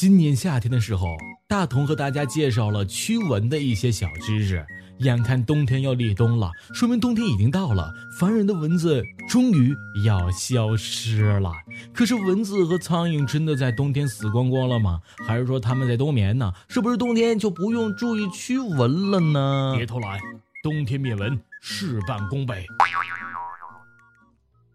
今年夏天的时候，大同和大家介绍了驱蚊的一些小知识。眼看冬天要立冬了，说明冬天已经到了，烦人的蚊子终于要消失了。可是蚊子和苍蝇真的在冬天死光光了吗？还是说他们在冬眠呢？是不是冬天就不用注意驱蚊了呢？别偷懒，冬天灭蚊事半功倍。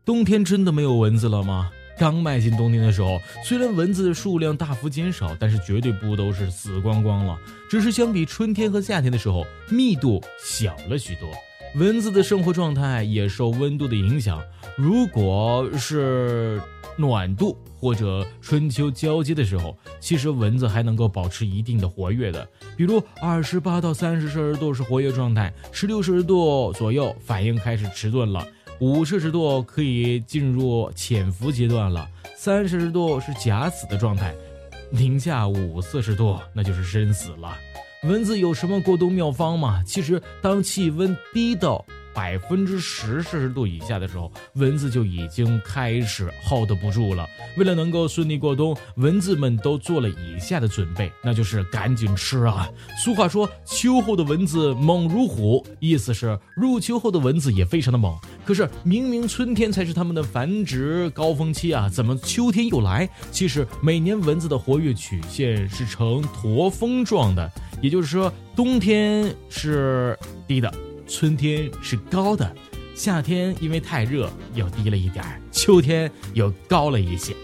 冬天真的没有蚊子了吗？刚迈进冬天的时候，虽然蚊子的数量大幅减少，但是绝对不都是死光光了，只是相比春天和夏天的时候，密度小了许多。蚊子的生活状态也受温度的影响，如果是暖度或者春秋交接的时候，其实蚊子还能够保持一定的活跃的，比如二十八到三十摄氏度是活跃状态，十六摄氏度左右反应开始迟钝了。五摄氏度可以进入潜伏阶段了，三摄氏度是假死的状态，零下五摄氏度那就是生死了。蚊子有什么过冬妙方吗？其实，当气温低到。百分之十摄氏度以下的时候，蚊子就已经开始 hold 不住了。为了能够顺利过冬，蚊子们都做了以下的准备，那就是赶紧吃啊！俗话说，秋后的蚊子猛如虎，意思是入秋后的蚊子也非常的猛。可是明明春天才是它们的繁殖高峰期啊，怎么秋天又来？其实每年蚊子的活跃曲线是呈驼峰状的，也就是说冬天是低的。春天是高的，夏天因为太热又低了一点儿，秋天又高了一些。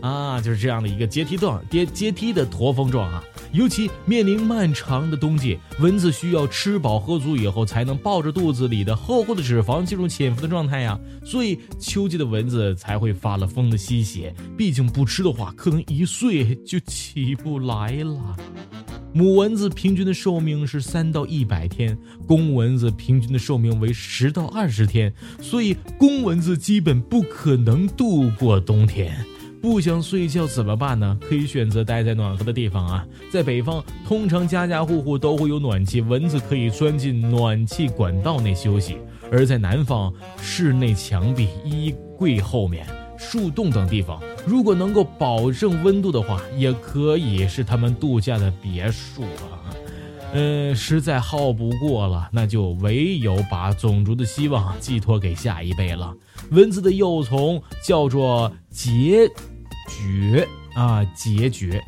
啊，就是这样的一个阶梯状、阶阶梯的驼峰状啊。尤其面临漫长的冬季，蚊子需要吃饱喝足以后，才能抱着肚子里的厚厚的脂肪进入潜伏的状态呀。所以秋季的蚊子才会发了疯的吸血，毕竟不吃的话，可能一岁就起不来了。母蚊子平均的寿命是三到一百天，公蚊子平均的寿命为十到二十天，所以公蚊子基本不可能度过冬天。不想睡觉怎么办呢？可以选择待在暖和的地方啊。在北方，通常家家户户都会有暖气，蚊子可以钻进暖气管道内休息；而在南方，室内墙壁、衣柜后面。树洞等地方，如果能够保证温度的话，也可以是他们度假的别墅啊。嗯，实在耗不过了，那就唯有把种族的希望寄托给下一辈了。蚊子的幼虫叫做孑孓啊，孑孓。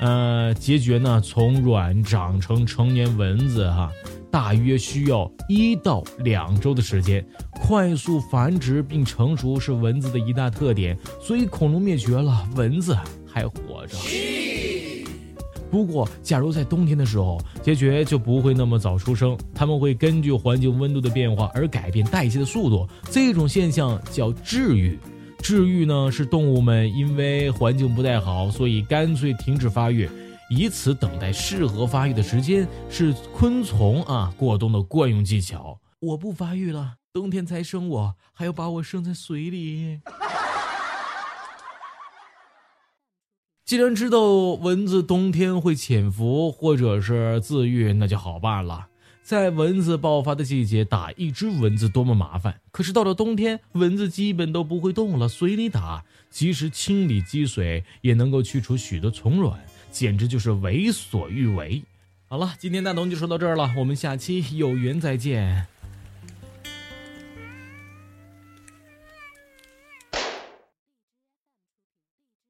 呃，孑孓呢，从卵长成成年蚊子哈。大约需要一到两周的时间，快速繁殖并成熟是蚊子的一大特点。所以恐龙灭绝了，蚊子还活着。不过，假如在冬天的时候，孑孓就不会那么早出生，它们会根据环境温度的变化而改变代谢的速度。这种现象叫治愈。治愈呢，是动物们因为环境不太好，所以干脆停止发育。以此等待适合发育的时间，是昆虫啊过冬的惯用技巧。我不发育了，冬天才生我，还要把我生在水里。既然知道蚊子冬天会潜伏或者是自愈，那就好办了。在蚊子爆发的季节，打一只蚊子多么麻烦。可是到了冬天，蚊子基本都不会动了，随你打。及时清理积水，也能够去除许多虫卵。简直就是为所欲为。好了，今天大龙就说到这儿了，我们下期有缘再见。